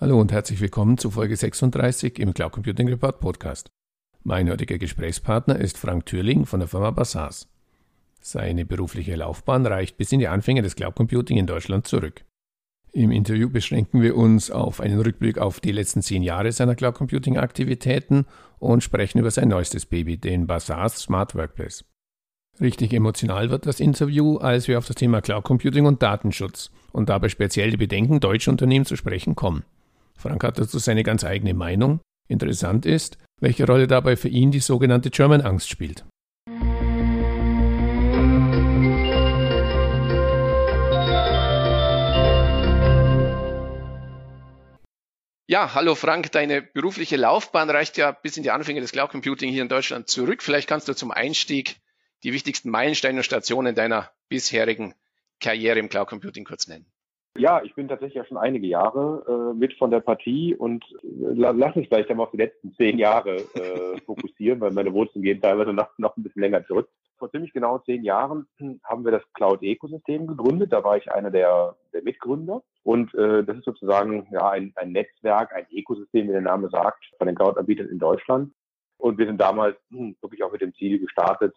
Hallo und herzlich willkommen zu Folge 36 im Cloud Computing Report Podcast. Mein heutiger Gesprächspartner ist Frank Thürling von der Firma Bassas. Seine berufliche Laufbahn reicht bis in die Anfänge des Cloud Computing in Deutschland zurück. Im Interview beschränken wir uns auf einen Rückblick auf die letzten zehn Jahre seiner Cloud Computing Aktivitäten und sprechen über sein neuestes Baby, den Bassas Smart Workplace. Richtig emotional wird das Interview, als wir auf das Thema Cloud Computing und Datenschutz und dabei speziell die Bedenken deutscher Unternehmen zu sprechen kommen. Frank hat dazu seine ganz eigene Meinung. Interessant ist, welche Rolle dabei für ihn die sogenannte German Angst spielt. Ja, hallo Frank, deine berufliche Laufbahn reicht ja bis in die Anfänge des Cloud Computing hier in Deutschland zurück. Vielleicht kannst du zum Einstieg die wichtigsten Meilensteine und Stationen deiner bisherigen Karriere im Cloud Computing kurz nennen. Ja, ich bin tatsächlich ja schon einige Jahre äh, mit von der Partie und äh, lass mich vielleicht einmal auf die letzten zehn Jahre äh, fokussieren, weil meine Wurzeln gehen teilweise noch, noch ein bisschen länger zurück. Vor ziemlich genau zehn Jahren haben wir das Cloud-Ökosystem gegründet. Da war ich einer der, der Mitgründer. Und äh, das ist sozusagen ja ein, ein Netzwerk, ein Ökosystem, wie der Name sagt, von den Cloud-Anbietern in Deutschland. Und wir sind damals hm, wirklich auch mit dem Ziel gestartet,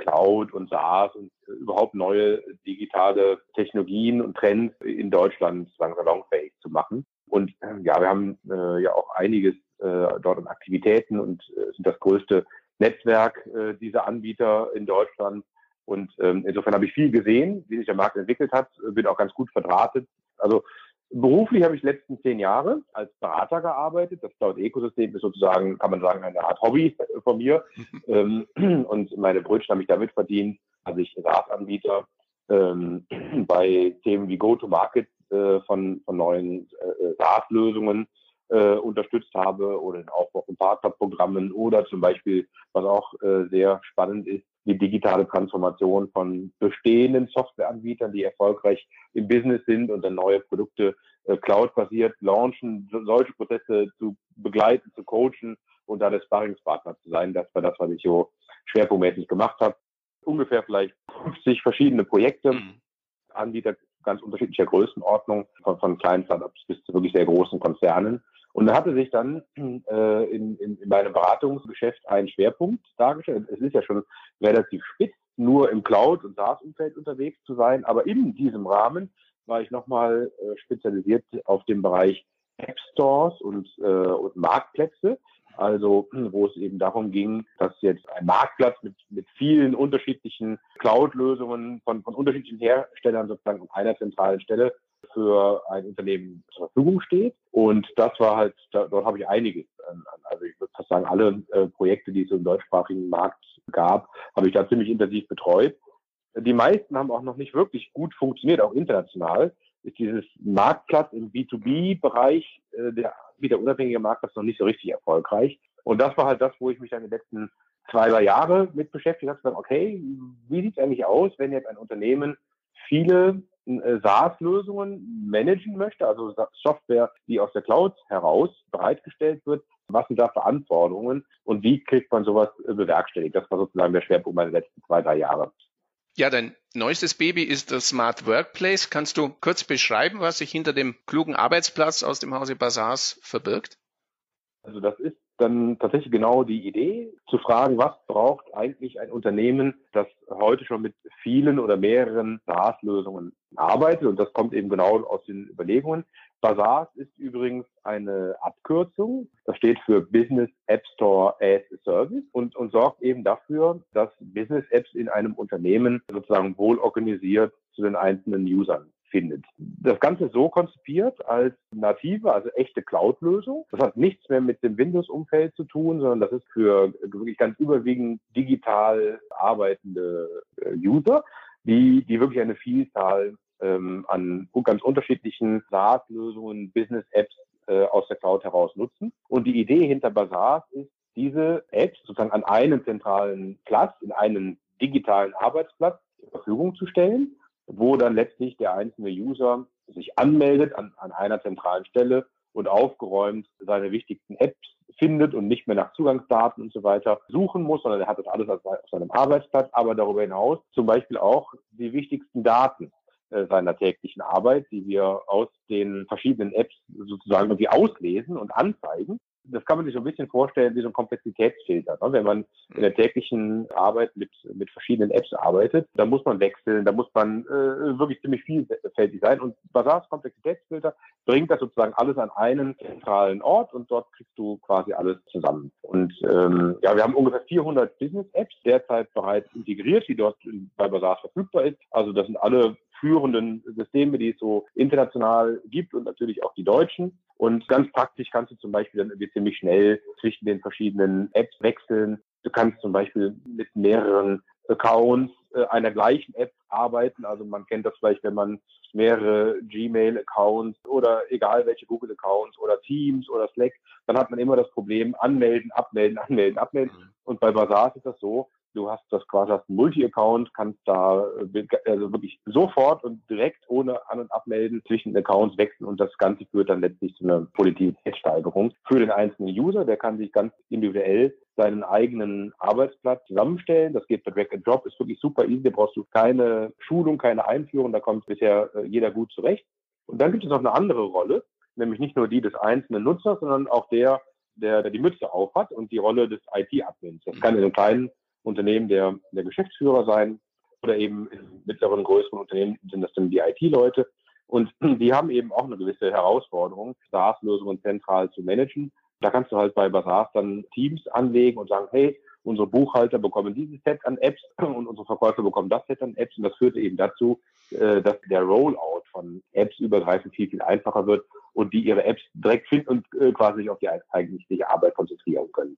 Cloud und SaaS und überhaupt neue digitale Technologien und Trends in Deutschland sagen salonfähig zu machen. Und äh, ja, wir haben äh, ja auch einiges äh, dort an Aktivitäten und äh, sind das größte Netzwerk äh, dieser Anbieter in Deutschland. Und ähm, insofern habe ich viel gesehen, wie sich der Markt entwickelt hat, bin auch ganz gut verdrahtet. Also Beruflich habe ich die letzten zehn Jahre als Berater gearbeitet. Das Cloud-Ökosystem ist sozusagen, kann man sagen, eine Art Hobby von mir. Ähm, und meine Brötchen habe ich damit verdient, als ich SaaS-Anbieter ähm, bei Themen wie Go-to-Market äh, von, von neuen äh, SaaS-Lösungen äh, unterstützt habe oder Aufbau von Partnerprogrammen oder zum Beispiel, was auch äh, sehr spannend ist, die digitale Transformation von bestehenden Softwareanbietern, die erfolgreich im Business sind und dann neue Produkte äh, cloud-basiert launchen, solche Prozesse zu begleiten, zu coachen und da der Sparringspartner zu sein. Das war das, was ich so schwerpunktmäßig gemacht habe. Ungefähr vielleicht 50 verschiedene Projekte, mhm. Anbieter ganz unterschiedlicher Größenordnung, von, von kleinen Startups bis zu wirklich sehr großen Konzernen. Und da hatte sich dann äh, in, in, in meinem Beratungsgeschäft ein Schwerpunkt dargestellt. Es ist ja schon relativ spitz, nur im Cloud- und SaaS-Umfeld unterwegs zu sein. Aber in diesem Rahmen war ich nochmal äh, spezialisiert auf den Bereich App Stores und, äh, und Marktplätze. Also wo es eben darum ging, dass jetzt ein Marktplatz mit, mit vielen unterschiedlichen Cloud-Lösungen von, von unterschiedlichen Herstellern sozusagen an einer zentralen Stelle für ein Unternehmen zur Verfügung steht. Und das war halt, da, dort habe ich einiges also ich würde fast sagen, alle äh, Projekte, die es im deutschsprachigen Markt gab, habe ich da ziemlich intensiv betreut. Die meisten haben auch noch nicht wirklich gut funktioniert, auch international. Ist dieses Marktplatz im B2B-Bereich, äh, der unabhängige Marktplatz noch nicht so richtig erfolgreich. Und das war halt das, wo ich mich dann die letzten zwei, drei Jahre mit beschäftigt habe, okay, wie sieht es eigentlich aus, wenn jetzt ein Unternehmen viele SaaS-Lösungen managen möchte, also Software, die aus der Cloud heraus bereitgestellt wird. Was sind da für Anforderungen und wie kriegt man sowas äh, bewerkstelligt? Das war sozusagen der Schwerpunkt meiner letzten zwei, drei Jahre. Ja, dein neuestes Baby ist das Smart Workplace. Kannst du kurz beschreiben, was sich hinter dem klugen Arbeitsplatz aus dem Hause Basars verbirgt? Also das ist dann tatsächlich genau die Idee, zu fragen, was braucht eigentlich ein Unternehmen, das heute schon mit vielen oder mehreren SaaS-Lösungen arbeitet. Und das kommt eben genau aus den Überlegungen. Basars ist übrigens eine Abkürzung. Das steht für Business App Store as a Service und, und sorgt eben dafür, dass Business Apps in einem Unternehmen sozusagen wohl organisiert zu den einzelnen Usern findet. Das Ganze so konzipiert als native, also echte Cloud-Lösung. Das hat nichts mehr mit dem Windows-Umfeld zu tun, sondern das ist für wirklich ganz überwiegend digital arbeitende äh, User, die, die wirklich eine Vielzahl ähm, an ganz unterschiedlichen SaaS-Lösungen, Business-Apps äh, aus der Cloud heraus nutzen. Und die Idee hinter Basars ist, diese Apps sozusagen an einen zentralen Platz, in einen digitalen Arbeitsplatz zur Verfügung zu stellen wo dann letztlich der einzelne User sich anmeldet an, an einer zentralen Stelle und aufgeräumt seine wichtigsten Apps findet und nicht mehr nach Zugangsdaten und so weiter suchen muss, sondern er hat das alles auf seinem Arbeitsplatz, aber darüber hinaus zum Beispiel auch die wichtigsten Daten äh, seiner täglichen Arbeit, die wir aus den verschiedenen Apps sozusagen irgendwie auslesen und anzeigen das kann man sich so ein bisschen vorstellen wie so ein Komplexitätsfilter. Ne? Wenn man in der täglichen Arbeit mit, mit verschiedenen Apps arbeitet, da muss man wechseln, da muss man äh, wirklich ziemlich vielfältig sein. Und Basars Komplexitätsfilter bringt das sozusagen alles an einen zentralen Ort und dort kriegst du quasi alles zusammen. Und ähm, ja, wir haben ungefähr 400 Business-Apps derzeit bereits integriert, die dort bei Basars verfügbar ist. Also das sind alle führenden Systeme, die es so international gibt und natürlich auch die deutschen. Und ganz praktisch kannst du zum Beispiel dann irgendwie ziemlich schnell zwischen den verschiedenen Apps wechseln. Du kannst zum Beispiel mit mehreren Accounts äh, einer gleichen App arbeiten. Also man kennt das vielleicht, wenn man mehrere Gmail-Accounts oder egal welche Google-Accounts oder Teams oder Slack, dann hat man immer das Problem anmelden, abmelden, anmelden, abmelden. Mhm. Und bei Basars ist das so, Du hast das quasi einen Multi-Account, kannst da äh, also wirklich sofort und direkt ohne An- und Abmelden zwischen Accounts wechseln und das Ganze führt dann letztlich zu einer Produktivitätssteigerung für den einzelnen User. Der kann sich ganz individuell seinen eigenen Arbeitsplatz zusammenstellen. Das geht per Drag and Drop, ist wirklich super easy. Da brauchst du keine Schulung, keine Einführung. Da kommt bisher äh, jeder gut zurecht. Und dann gibt es noch eine andere Rolle, nämlich nicht nur die des einzelnen Nutzers, sondern auch der, der, der die Mütze aufhat und die Rolle des IT-Admins. Das kann in einem kleinen Unternehmen der, der Geschäftsführer sein oder eben in mittleren, größeren Unternehmen sind das dann die IT-Leute. Und die haben eben auch eine gewisse Herausforderung, SaaS-Lösungen zentral zu managen. Da kannst du halt bei Basars dann Teams anlegen und sagen, hey, unsere Buchhalter bekommen dieses Set an Apps und unsere Verkäufer bekommen das Set an Apps. Und das führte eben dazu, äh, dass der Rollout von Apps übergreifend viel, viel einfacher wird und die ihre Apps direkt finden und äh, quasi sich auf die eigentliche Arbeit konzentrieren können.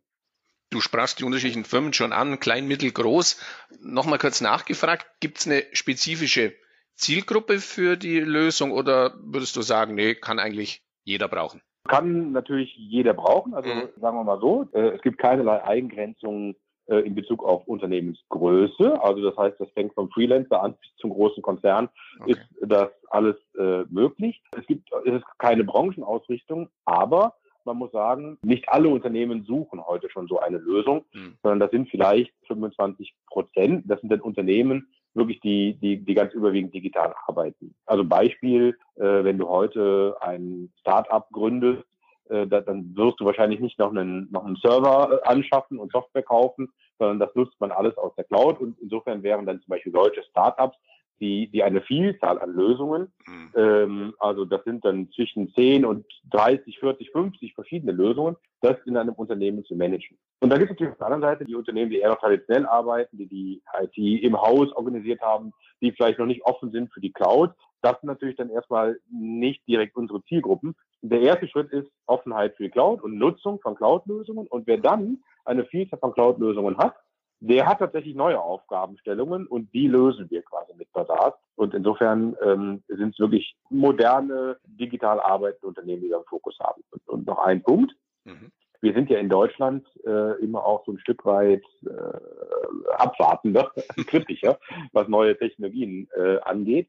Du sprachst die unterschiedlichen Firmen schon an, klein, mittel, groß. Nochmal kurz nachgefragt, gibt es eine spezifische Zielgruppe für die Lösung oder würdest du sagen, nee, kann eigentlich jeder brauchen? Kann natürlich jeder brauchen. Also mhm. sagen wir mal so, äh, es gibt keinerlei Eingrenzungen äh, in Bezug auf Unternehmensgröße. Also das heißt, das fängt vom Freelancer an bis zum großen Konzern, okay. ist das alles äh, möglich. Es gibt es ist keine Branchenausrichtung, aber man muss sagen, nicht alle Unternehmen suchen heute schon so eine Lösung, mhm. sondern das sind vielleicht 25 Prozent. Das sind dann Unternehmen, wirklich die, die, die ganz überwiegend digital arbeiten. Also Beispiel, äh, wenn du heute ein Start-up gründest, äh, da, dann wirst du wahrscheinlich nicht noch einen, noch einen Server äh, anschaffen und Software kaufen, sondern das nutzt man alles aus der Cloud. Und insofern wären dann zum Beispiel solche Startups die, die eine Vielzahl an Lösungen, mhm. ähm, also das sind dann zwischen 10 und 30, 40, 50 verschiedene Lösungen, das in einem Unternehmen zu managen. Und dann gibt es natürlich auf der anderen Seite die Unternehmen, die eher noch traditionell arbeiten, die die IT im Haus organisiert haben, die vielleicht noch nicht offen sind für die Cloud. Das sind natürlich dann erstmal nicht direkt unsere Zielgruppen. Der erste Schritt ist Offenheit für die Cloud und Nutzung von Cloud-Lösungen. Und wer dann eine Vielzahl von Cloud-Lösungen hat, der hat tatsächlich neue Aufgabenstellungen und die lösen wir quasi mit Basar. Und insofern ähm, sind es wirklich moderne, digital arbeitende Unternehmen, die da einen Fokus haben. Und, und noch ein Punkt. Mhm. Wir sind ja in Deutschland äh, immer auch so ein Stück weit äh, abwartender, kritischer, was neue Technologien äh, angeht.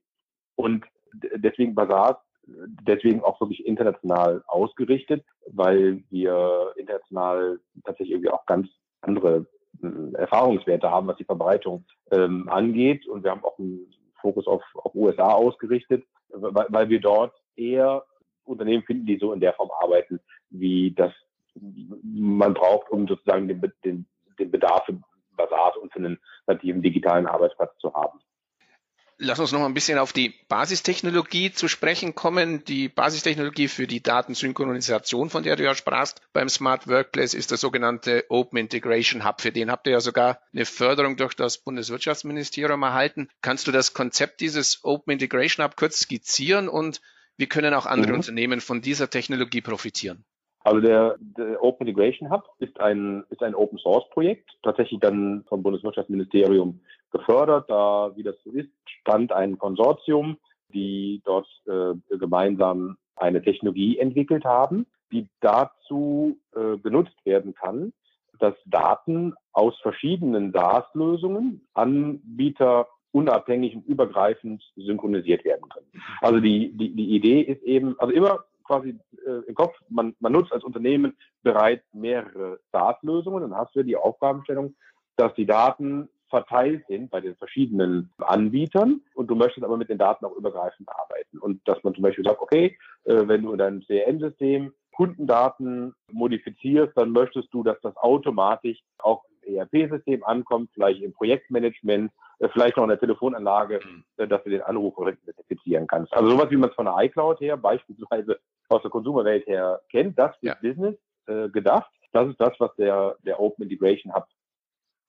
Und deswegen Basar deswegen auch wirklich international ausgerichtet, weil wir international tatsächlich irgendwie auch ganz andere Erfahrungswerte haben, was die Verbreitung ähm, angeht. Und wir haben auch einen Fokus auf, auf USA ausgerichtet, weil, weil wir dort eher Unternehmen finden, die so in der Form arbeiten, wie das man braucht, um sozusagen den, den, den Bedarf für Basars und für einen nativen digitalen Arbeitsplatz zu haben. Lass uns noch mal ein bisschen auf die Basistechnologie zu sprechen kommen. Die Basistechnologie für die Datensynchronisation, von der du ja sprachst beim Smart Workplace, ist der sogenannte Open Integration Hub. Für den habt ihr ja sogar eine Förderung durch das Bundeswirtschaftsministerium erhalten. Kannst du das Konzept dieses Open Integration Hub kurz skizzieren und wie können auch andere mhm. Unternehmen von dieser Technologie profitieren? Also der, der Open Integration Hub ist ein, ist ein Open Source Projekt, tatsächlich dann vom Bundeswirtschaftsministerium gefördert. Da, wie das so ist, stand ein Konsortium, die dort äh, gemeinsam eine Technologie entwickelt haben, die dazu äh, genutzt werden kann, dass Daten aus verschiedenen SaaS-Lösungen Anbieter unabhängig und übergreifend synchronisiert werden können. Also die, die, die Idee ist eben, also immer quasi äh, im Kopf, man, man nutzt als Unternehmen bereits mehrere SaaS-Lösungen, dann hast du die Aufgabenstellung, dass die Daten verteilt sind bei den verschiedenen Anbietern und du möchtest aber mit den Daten auch übergreifend arbeiten. Und dass man zum Beispiel sagt, okay, äh, wenn du in deinem CRM-System Kundendaten modifizierst, dann möchtest du, dass das automatisch auch im ERP-System ankommt, vielleicht im Projektmanagement, äh, vielleicht noch in der Telefonanlage, mhm. äh, dass du den Anruf korrekt identifizieren kannst. Also sowas, wie man es von der iCloud her beispielsweise aus der Konsumerwelt her kennt, das ist ja. Business äh, gedacht. Das ist das, was der, der Open Integration Hub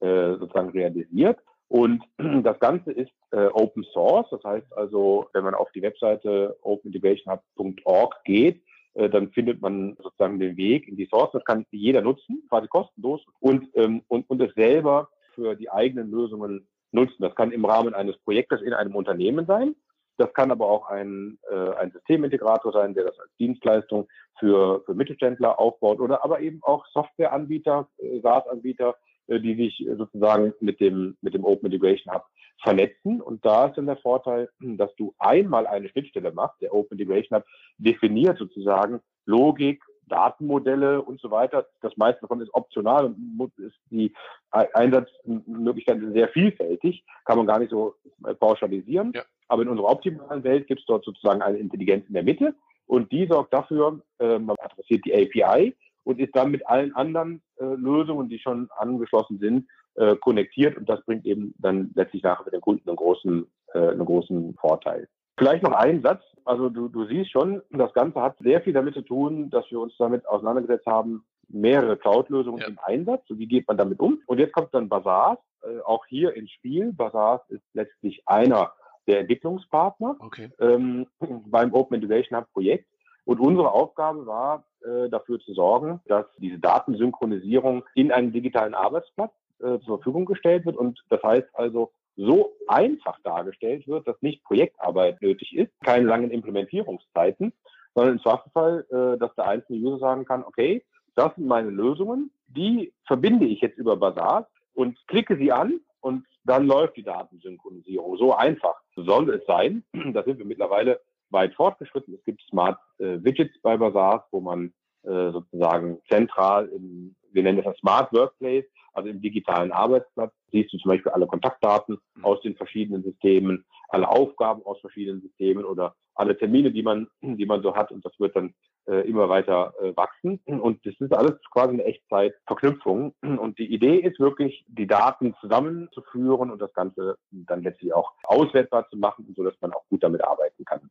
äh, sozusagen realisiert. Und das Ganze ist äh, Open Source. Das heißt also, wenn man auf die Webseite openintegrationhub.org geht, äh, dann findet man sozusagen den Weg in die Source. Das kann jeder nutzen, quasi kostenlos und, ähm, und, und es selber für die eigenen Lösungen nutzen. Das kann im Rahmen eines Projektes in einem Unternehmen sein. Das kann aber auch ein, äh, ein Systemintegrator sein, der das als Dienstleistung für, für Mittelständler aufbaut oder aber eben auch Softwareanbieter, äh, SaaS-Anbieter, die sich sozusagen mit dem, mit dem Open Integration Hub vernetzen. Und da ist dann der Vorteil, dass du einmal eine Schnittstelle machst. Der Open Integration Hub definiert sozusagen Logik, Datenmodelle und so weiter. Das meiste davon ist optional und ist die Einsatzmöglichkeiten sind sehr vielfältig, kann man gar nicht so pauschalisieren. Ja. Aber in unserer optimalen Welt gibt es dort sozusagen eine Intelligenz in der Mitte und die sorgt dafür, äh, man adressiert die API und ist dann mit allen anderen äh, Lösungen, die schon angeschlossen sind, äh, konnektiert und das bringt eben dann letztlich nachher für den Kunden einen großen, äh, einen großen Vorteil. Vielleicht noch ein Satz. Also du, du siehst schon, das Ganze hat sehr viel damit zu tun, dass wir uns damit auseinandergesetzt haben, mehrere Cloud-Lösungen ja. im Einsatz. So, wie geht man damit um? Und jetzt kommt dann Bazaar, äh, auch hier ins Spiel. Bazaar ist letztlich einer der Entwicklungspartner okay. ähm, beim Open Innovation Hub Projekt. Und unsere Aufgabe war, äh, dafür zu sorgen, dass diese Datensynchronisierung in einem digitalen Arbeitsplatz äh, zur Verfügung gestellt wird. Und das heißt also, so einfach dargestellt wird, dass nicht Projektarbeit nötig ist, keine langen Implementierungszeiten, sondern im Zweifelsfall, äh, dass der einzelne User sagen kann, okay, das sind meine Lösungen, die verbinde ich jetzt über Basar und klicke sie an und dann läuft die Datensynchronisierung. So einfach soll es sein. Da sind wir mittlerweile weit fortgeschritten. Es gibt Smart äh, Widgets bei Basar, wo man äh, sozusagen zentral im, wir nennen das Smart Workplace, also im digitalen Arbeitsplatz siehst du zum Beispiel alle Kontaktdaten mhm. aus den verschiedenen Systemen, alle Aufgaben aus verschiedenen Systemen oder alle Termine, die man, die man so hat und das wird dann äh, immer weiter äh, wachsen. Und das ist alles quasi eine Echtzeitverknüpfung. Und die Idee ist wirklich, die Daten zusammenzuführen und das Ganze dann letztlich auch auswertbar zu machen, sodass man auch gut damit arbeiten kann.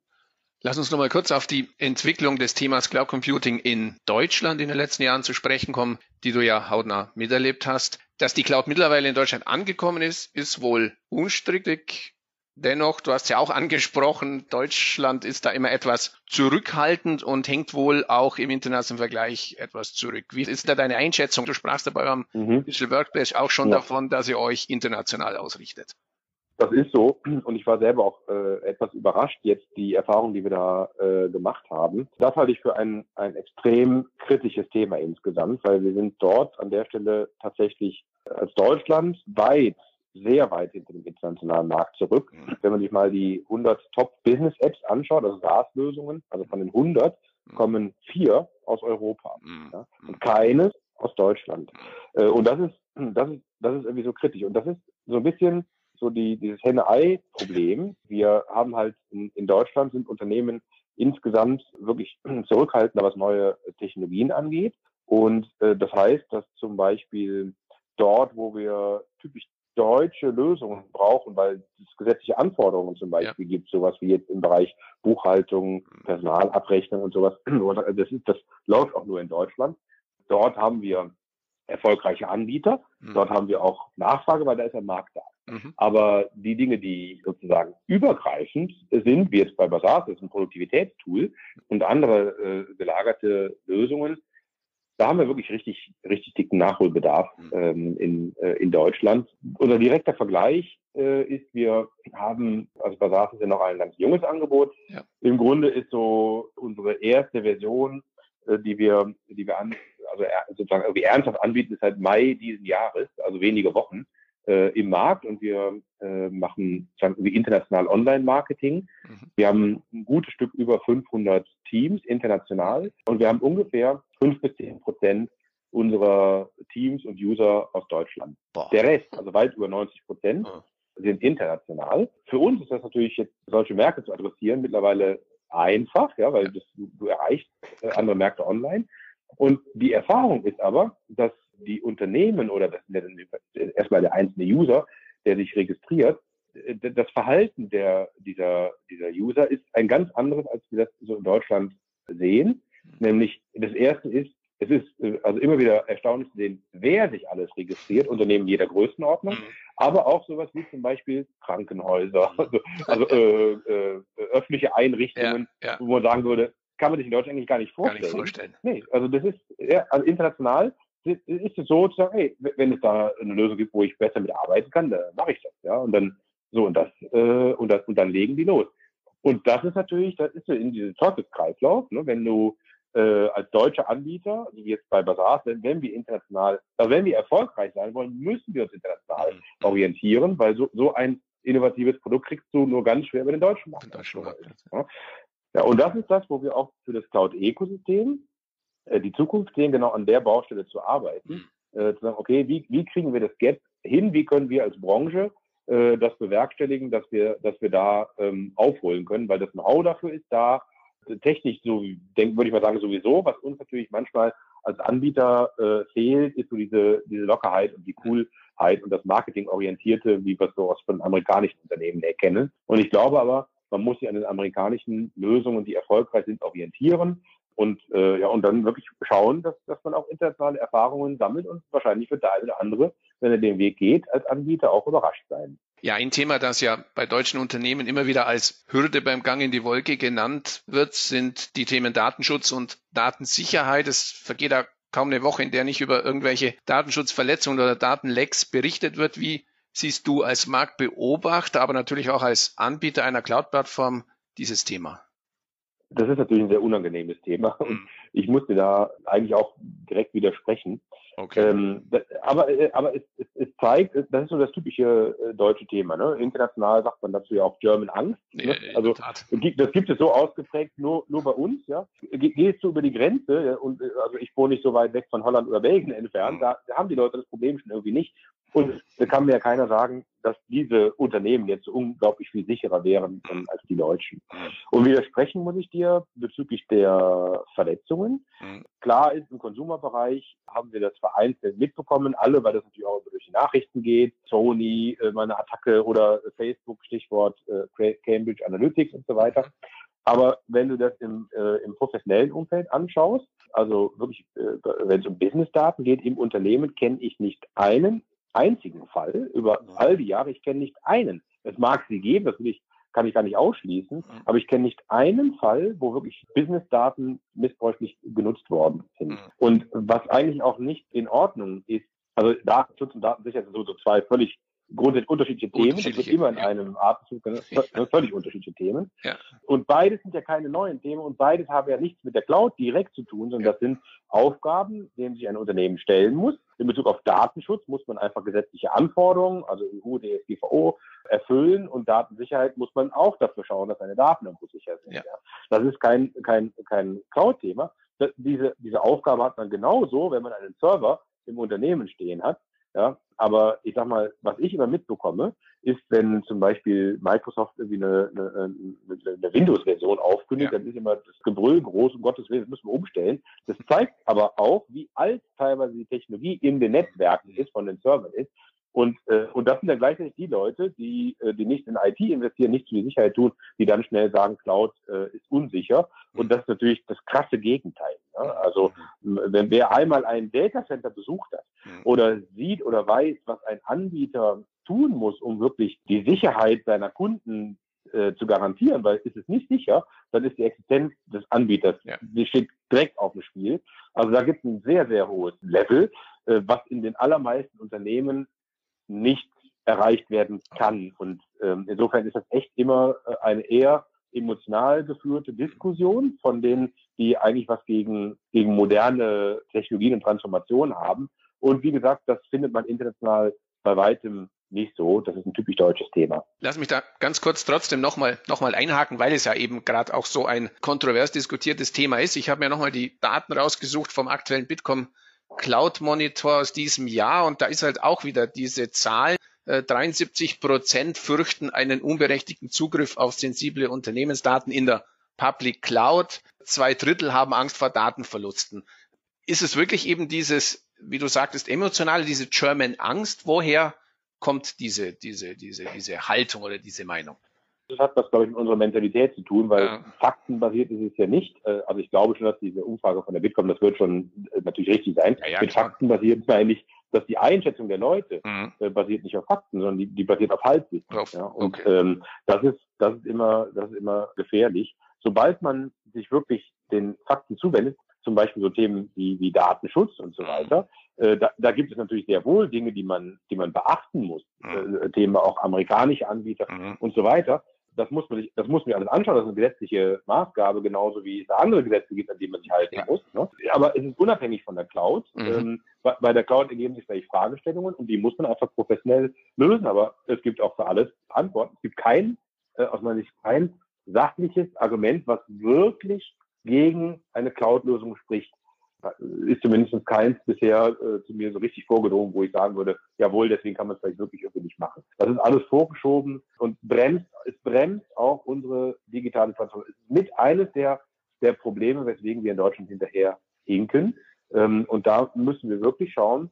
Lass uns nochmal kurz auf die Entwicklung des Themas Cloud Computing in Deutschland in den letzten Jahren zu sprechen kommen, die du ja hautnah miterlebt hast. Dass die Cloud mittlerweile in Deutschland angekommen ist, ist wohl unstrittig. Dennoch, du hast ja auch angesprochen, Deutschland ist da immer etwas zurückhaltend und hängt wohl auch im internationalen Vergleich etwas zurück. Wie ist da deine Einschätzung? Du sprachst dabei beim mhm. Digital Workplace auch schon ja. davon, dass ihr euch international ausrichtet. Das ist so. Und ich war selber auch äh, etwas überrascht, jetzt die Erfahrung, die wir da äh, gemacht haben. Das halte ich für ein, ein extrem kritisches Thema insgesamt, weil wir sind dort an der Stelle tatsächlich als Deutschland weit sehr weit hinter dem internationalen Markt zurück. Mhm. Wenn man sich mal die 100 Top-Business-Apps anschaut, also SaaS-Lösungen, also von den 100 mhm. kommen vier aus Europa mhm. ja, und keines aus Deutschland. Äh, und das ist, das ist, das ist irgendwie so kritisch. Und das ist so ein bisschen so die, dieses Henne-Ei-Problem. Wir haben halt in, in Deutschland sind Unternehmen insgesamt wirklich zurückhaltender, was neue Technologien angeht. Und äh, das heißt, dass zum Beispiel dort, wo wir typisch deutsche Lösungen brauchen, weil es gesetzliche Anforderungen zum Beispiel ja. gibt, sowas wie jetzt im Bereich Buchhaltung, Personalabrechnung und sowas. Das, ist, das läuft auch nur in Deutschland. Dort haben wir erfolgreiche Anbieter. Mhm. Dort haben wir auch Nachfrage, weil da ist ein Markt da. Mhm. Aber die Dinge, die sozusagen übergreifend sind, wie jetzt bei Basar, das ist ein Produktivitätstool und andere äh, gelagerte Lösungen, da haben wir wirklich richtig, richtig dicken Nachholbedarf mhm. ähm, in, äh, in Deutschland. Unser direkter Vergleich äh, ist, wir haben, also Basar ist ja noch ein ganz junges Angebot. Ja. Im Grunde ist so unsere erste Version, äh, die wir, die wir an, also sozusagen irgendwie ernsthaft anbieten, ist seit Mai diesen Jahres, also wenige Wochen äh, im Markt und wir äh, machen wie international Online-Marketing. Mhm. Wir haben ein gutes Stück über 500 Teams international und wir haben ungefähr fünf bis zehn Prozent unserer Teams und User aus Deutschland. Boah. Der Rest, also weit über 90 Prozent, oh. sind international. Für uns ist das natürlich jetzt, solche Märkte zu adressieren, mittlerweile einfach, ja, weil das, du erreichst äh, andere Märkte online. Und die Erfahrung ist aber, dass die Unternehmen oder das, erstmal der einzelne User, der sich registriert, das Verhalten der, dieser, dieser User ist ein ganz anderes, als wir das so in Deutschland sehen. Nämlich das erste ist, es ist also immer wieder erstaunlich zu sehen, wer sich alles registriert, Unternehmen jeder Größenordnung, mhm. aber auch sowas wie zum Beispiel Krankenhäuser, also, also äh, äh, öffentliche Einrichtungen, ja, ja. wo man sagen würde, kann man sich in Deutschland eigentlich gar nicht vorstellen. Gar nicht vorstellen. Nee, also das ist ja, also international ist es so zu sagen, hey, wenn es da eine Lösung gibt, wo ich besser mit arbeiten kann, dann mache ich das, ja. Und dann so und das, äh, und das und dann legen die los. Und das ist natürlich, das ist so in diesem Teufelskreislauf, ne, wenn du äh, als deutscher Anbieter, wie jetzt bei Bazaar, wenn, wenn wir international, also wenn wir erfolgreich sein wollen, müssen wir uns international mhm. orientieren, weil so, so ein innovatives Produkt kriegst du nur ganz schwer über den deutschen Markt. Deutschen Markt ja. ja, und das ist das, wo wir auch für das Cloud-Ökosystem äh, die Zukunft sehen, genau an der Baustelle zu arbeiten. Mhm. Äh, zu sagen, okay, wie, wie kriegen wir das Gap hin? Wie können wir als Branche äh, das bewerkstelligen, dass wir, dass wir da ähm, aufholen können, weil das Know-how dafür ist da, technisch so, denk, würde ich mal sagen, sowieso. Was uns natürlich manchmal als Anbieter äh, fehlt, ist so diese, diese Lockerheit und die Coolheit und das Marketingorientierte, wie wir es so aus von amerikanischen Unternehmen erkennen. Und ich glaube aber, man muss sich an den amerikanischen Lösungen, die erfolgreich sind, orientieren und äh, ja und dann wirklich schauen, dass, dass man auch internationale Erfahrungen sammelt und wahrscheinlich wird der eine oder andere, wenn er den Weg geht, als Anbieter auch überrascht sein. Ja, ein Thema, das ja bei deutschen Unternehmen immer wieder als Hürde beim Gang in die Wolke genannt wird, sind die Themen Datenschutz und Datensicherheit. Es vergeht da kaum eine Woche, in der nicht über irgendwelche Datenschutzverletzungen oder Datenlecks berichtet wird. Wie siehst du als Marktbeobachter, aber natürlich auch als Anbieter einer Cloud-Plattform dieses Thema? Das ist natürlich ein sehr unangenehmes Thema mhm. ich musste da eigentlich auch direkt widersprechen. Okay. Ähm, das, aber äh, aber es, es, es zeigt, das ist so das typische äh, deutsche Thema. Ne? International sagt man dazu ja auch German Angst. Ne? Also das gibt es so ausgeprägt nur nur bei uns. Ja, gehst du über die Grenze ja, und äh, also ich wohne nicht so weit weg von Holland oder Belgien entfernt, mhm. da, da haben die Leute das Problem schon irgendwie nicht. Und da kann mir ja keiner sagen, dass diese Unternehmen jetzt unglaublich viel sicherer wären ähm, als die Deutschen. Und widersprechen muss ich dir bezüglich der Verletzungen. Mhm. Klar ist, im Konsumerbereich haben wir das vereinzelt mitbekommen, alle, weil das natürlich auch durch die Nachrichten geht. Sony, äh, meine Attacke oder Facebook, Stichwort äh, Cambridge Analytics und so weiter. Aber wenn du das im, äh, im professionellen Umfeld anschaust, also wirklich, äh, wenn es um Businessdaten geht im Unternehmen, kenne ich nicht einen einzigen Fall über all die Jahre. Ich kenne nicht einen. Es mag sie geben, das will ich, kann ich gar nicht ausschließen, aber ich kenne nicht einen Fall, wo wirklich Businessdaten missbräuchlich genutzt worden sind. Und was eigentlich auch nicht in Ordnung ist, also Datenschutz und Datensicherheit sind so zwei völlig grundsätzlich unterschiedliche Themen. Es wird immer in ja. einem Atemzug völlig unterschiedliche Themen. Ja. Und beides sind ja keine neuen Themen und beides haben ja nichts mit der Cloud direkt zu tun, sondern ja. das sind Aufgaben, denen sich ein Unternehmen stellen muss. In Bezug auf Datenschutz muss man einfach gesetzliche Anforderungen, also EU, DSGVO, erfüllen und Datensicherheit muss man auch dafür schauen, dass seine Daten irgendwo sicher sind. Ja. Das ist kein, kein, kein Cloud-Thema. Diese, diese Aufgabe hat man genauso, wenn man einen Server im Unternehmen stehen hat, ja, aber ich sag mal, was ich immer mitbekomme, ist, wenn zum Beispiel Microsoft irgendwie eine, eine, eine Windows-Version aufkündigt, ja. dann ist immer das Gebrüll groß, um Gottes Willen, das müssen wir umstellen. Das zeigt aber auch, wie alt teilweise die Technologie in den Netzwerken ist, von den Servern ist. Und, äh, und das sind dann gleichzeitig die Leute, die, äh, die nicht in IT investieren, nicht für die Sicherheit tun, die dann schnell sagen, Cloud äh, ist unsicher. Und das ist natürlich das krasse Gegenteil. Ne? Also wenn wer einmal ein Datacenter besucht hat oder sieht oder weiß, was ein Anbieter tun muss, um wirklich die Sicherheit seiner Kunden äh, zu garantieren, weil ist es nicht sicher, dann ist die Existenz des Anbieters, ja. die steht direkt auf dem Spiel. Also da gibt es ein sehr, sehr hohes Level, äh, was in den allermeisten Unternehmen nicht erreicht werden kann. Und ähm, insofern ist das echt immer äh, eine eher emotional geführte Diskussion von denen, die eigentlich was gegen, gegen moderne Technologien und Transformationen haben. Und wie gesagt, das findet man international bei weitem nicht so. Das ist ein typisch deutsches Thema. Lass mich da ganz kurz trotzdem nochmal noch mal einhaken, weil es ja eben gerade auch so ein kontrovers diskutiertes Thema ist. Ich habe mir nochmal die Daten rausgesucht vom aktuellen Bitkom Cloud Monitor aus diesem Jahr und da ist halt auch wieder diese Zahl. 73 äh, Prozent fürchten einen unberechtigten Zugriff auf sensible Unternehmensdaten in der Public Cloud. Zwei Drittel haben Angst vor Datenverlusten. Ist es wirklich eben dieses, wie du sagtest, emotionale, diese German Angst? Woher kommt diese, diese, diese, diese Haltung oder diese Meinung? Das hat was, glaube ich, mit unserer Mentalität zu tun, weil ja. faktenbasiert ist es ja nicht. Äh, also ich glaube schon, dass diese Umfrage von der Bitkom, das wird schon äh, natürlich richtig sein. Ja, ja, mit klar. Fakten basiert ist eigentlich, dass die Einschätzung der Leute mhm. äh, basiert nicht auf Fakten, sondern die, die basiert auf Halbwissen. Ja, und okay. ähm, das ist das ist immer das ist immer gefährlich. Sobald man sich wirklich den Fakten zuwendet, zum Beispiel so Themen wie, wie Datenschutz und so mhm. weiter, äh, da, da gibt es natürlich sehr wohl Dinge, die man, die man beachten muss. Mhm. Äh, Themen auch amerikanische Anbieter mhm. und so weiter. Das muss man sich, das muss man alles anschauen. Das ist eine gesetzliche Maßgabe, genauso wie es andere Gesetze gibt, an denen man sich halten ja. muss. Ne? Aber es ist unabhängig von der Cloud. Mhm. Ähm, bei, bei der Cloud ergeben sich vielleicht Fragestellungen und die muss man einfach professionell lösen. Aber es gibt auch für alles Antworten. Es gibt kein, äh, aus meiner Sicht kein sachliches Argument, was wirklich gegen eine Cloud-Lösung spricht ist zumindest keins bisher äh, zu mir so richtig vorgedrungen, wo ich sagen würde, jawohl, deswegen kann man es vielleicht wirklich irgendwie nicht machen. Das ist alles vorgeschoben und bremst, es bremst auch unsere digitale Transformation. Es ist mit eines der, der Probleme, weswegen wir in Deutschland hinterher hinken. Ähm, und da müssen wir wirklich schauen.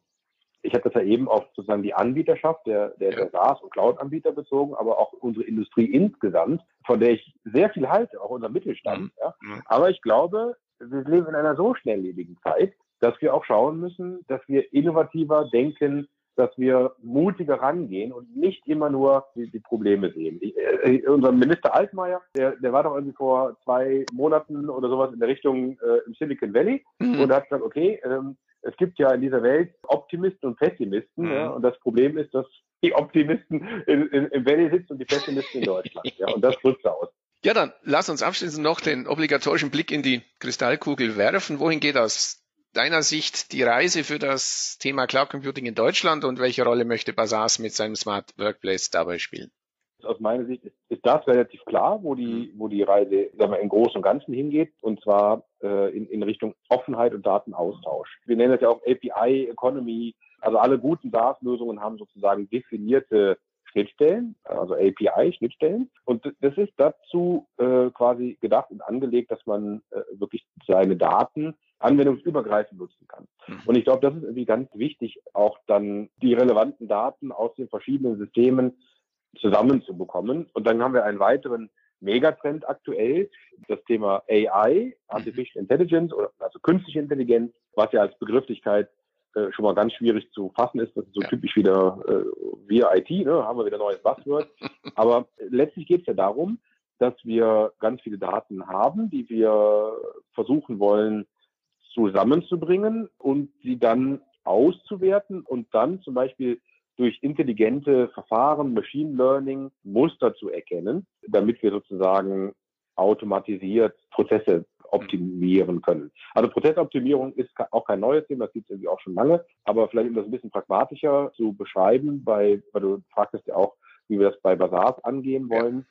Ich habe das ja eben auf sozusagen die Anbieterschaft der, der, der SaaS- und Cloud-Anbieter bezogen, aber auch unsere Industrie insgesamt, von der ich sehr viel halte, auch unser Mittelstand. Mhm. Ja. Mhm. Aber ich glaube, wir leben in einer so schnelllebigen Zeit, dass wir auch schauen müssen, dass wir innovativer denken, dass wir mutiger rangehen und nicht immer nur die, die Probleme sehen. Ich, äh, unser Minister Altmaier, der, der war doch irgendwie vor zwei Monaten oder sowas in der Richtung äh, im Silicon Valley mhm. und hat gesagt, okay, ähm, es gibt ja in dieser Welt Optimisten und Pessimisten mhm. ja, und das Problem ist, dass die Optimisten in, in, im Valley sitzen und die Pessimisten in Deutschland. ja, und das drückt aus. Ja, dann lass uns abschließend noch den obligatorischen Blick in die Kristallkugel werfen. Wohin geht aus deiner Sicht die Reise für das Thema Cloud Computing in Deutschland und welche Rolle möchte Basas mit seinem Smart Workplace dabei spielen? Aus meiner Sicht ist, ist das relativ klar, wo die, wo die Reise sagen wir, im Großen und Ganzen hingeht, und zwar äh, in, in Richtung Offenheit und Datenaustausch. Wir nennen das ja auch API Economy. Also alle guten SaaS-Lösungen haben sozusagen definierte Schnittstellen, also API-Schnittstellen. Und das ist dazu äh, quasi gedacht und angelegt, dass man äh, wirklich seine Daten anwendungsübergreifend nutzen kann. Mhm. Und ich glaube, das ist irgendwie ganz wichtig, auch dann die relevanten Daten aus den verschiedenen Systemen zusammenzubekommen. Und dann haben wir einen weiteren Megatrend aktuell, das Thema AI, Artificial Intelligence, oder also künstliche Intelligenz, was ja als Begrifflichkeit äh, schon mal ganz schwierig zu fassen ist. Das ist so ja. typisch wieder äh, wir IT, ne? haben wir wieder neues Buzzword. Aber letztlich geht es ja darum, dass wir ganz viele Daten haben, die wir versuchen wollen zusammenzubringen und sie dann auszuwerten und dann zum Beispiel durch intelligente Verfahren, Machine Learning, Muster zu erkennen, damit wir sozusagen automatisiert Prozesse optimieren können. Also Prozessoptimierung ist auch kein neues Thema, das gibt es irgendwie auch schon lange, aber vielleicht um das ein bisschen pragmatischer zu beschreiben, bei, weil du fragtest ja auch, wie wir das bei Basars angehen wollen. Ja.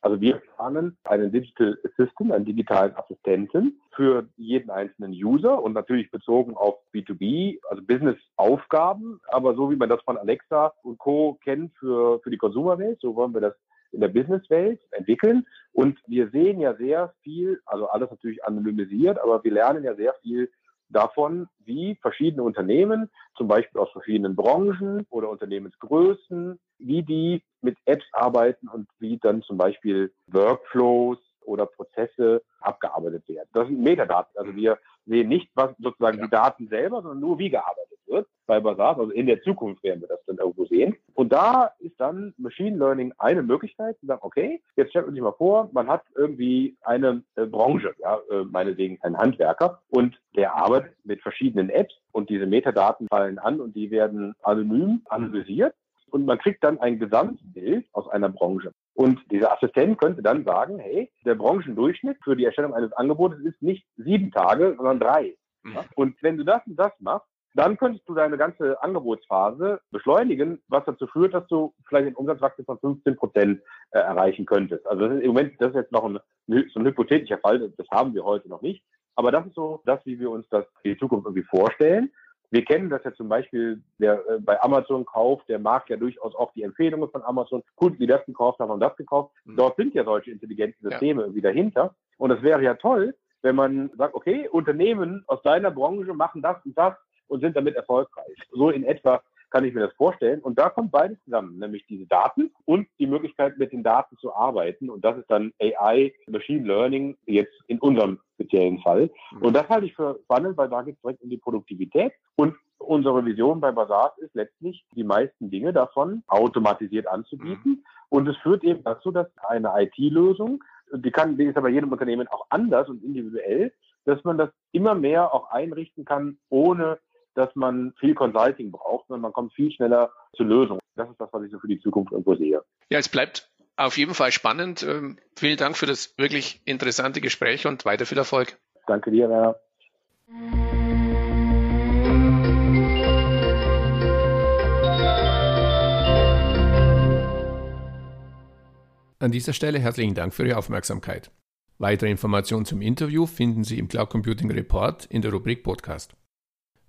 Also wir planen einen Digital Assistant, einen digitalen Assistenten für jeden einzelnen User und natürlich bezogen auf B2B, also Business-Aufgaben, aber so wie man das von Alexa und Co. kennt für, für die Konsumerwelt, so wollen wir das in der Businesswelt entwickeln. Und wir sehen ja sehr viel, also alles natürlich anonymisiert, aber wir lernen ja sehr viel davon, wie verschiedene Unternehmen, zum Beispiel aus verschiedenen Branchen oder Unternehmensgrößen, wie die mit Apps arbeiten und wie dann zum Beispiel Workflows oder Prozesse abgearbeitet werden. Das sind Metadaten. Also wir sehen nicht, was sozusagen ja. die Daten selber, sondern nur wie gearbeitet wird bei Basar. Also in der Zukunft werden wir das dann irgendwo sehen. Und da ist dann Machine Learning eine Möglichkeit zu sagen, okay, jetzt stellt man sich mal vor, man hat irgendwie eine äh, Branche, ja, äh, meinetwegen ein Handwerker und der arbeitet mit verschiedenen Apps und diese Metadaten fallen an und die werden anonym analysiert und man kriegt dann ein Gesamtbild aus einer Branche. Und dieser Assistent könnte dann sagen, hey, der Branchendurchschnitt für die Erstellung eines Angebotes ist nicht sieben Tage, sondern drei. Mhm. Und wenn du das und das machst, dann könntest du deine ganze Angebotsphase beschleunigen, was dazu führt, dass du vielleicht einen Umsatzwachstum von 15 Prozent äh, erreichen könntest. Also das ist im Moment, das ist jetzt noch ein, so ein hypothetischer Fall, das haben wir heute noch nicht. Aber das ist so das, wie wir uns das für die Zukunft irgendwie vorstellen. Wir kennen das ja zum Beispiel der, äh, bei Amazon kauft, der mag ja durchaus auch die Empfehlungen von Amazon. Kunden, die das gekauft haben, haben das gekauft. Mhm. Dort sind ja solche intelligenten Systeme ja. wieder hinter. Und es wäre ja toll, wenn man sagt, okay, Unternehmen aus deiner Branche machen das und das und sind damit erfolgreich. So in etwa kann ich mir das vorstellen. Und da kommt beides zusammen, nämlich diese Daten und die Möglichkeit, mit den Daten zu arbeiten. Und das ist dann AI, Machine Learning, jetzt in unserem speziellen Fall. Mhm. Und das halte ich für spannend, weil da geht es direkt um die Produktivität. Und unsere Vision bei Basar ist letztlich, die meisten Dinge davon automatisiert anzubieten. Mhm. Und es führt eben dazu, dass eine IT-Lösung, die kann, die ist aber jedem Unternehmen auch anders und individuell, dass man das immer mehr auch einrichten kann, ohne dass man viel Consulting braucht, sondern man kommt viel schneller zur Lösung. Das ist das, was ich so für die Zukunft irgendwo sehe. Ja, es bleibt auf jeden Fall spannend. Ähm, vielen Dank für das wirklich interessante Gespräch und weiter viel Erfolg. Danke dir, Werner. An dieser Stelle herzlichen Dank für Ihre Aufmerksamkeit. Weitere Informationen zum Interview finden Sie im Cloud Computing Report in der Rubrik Podcast.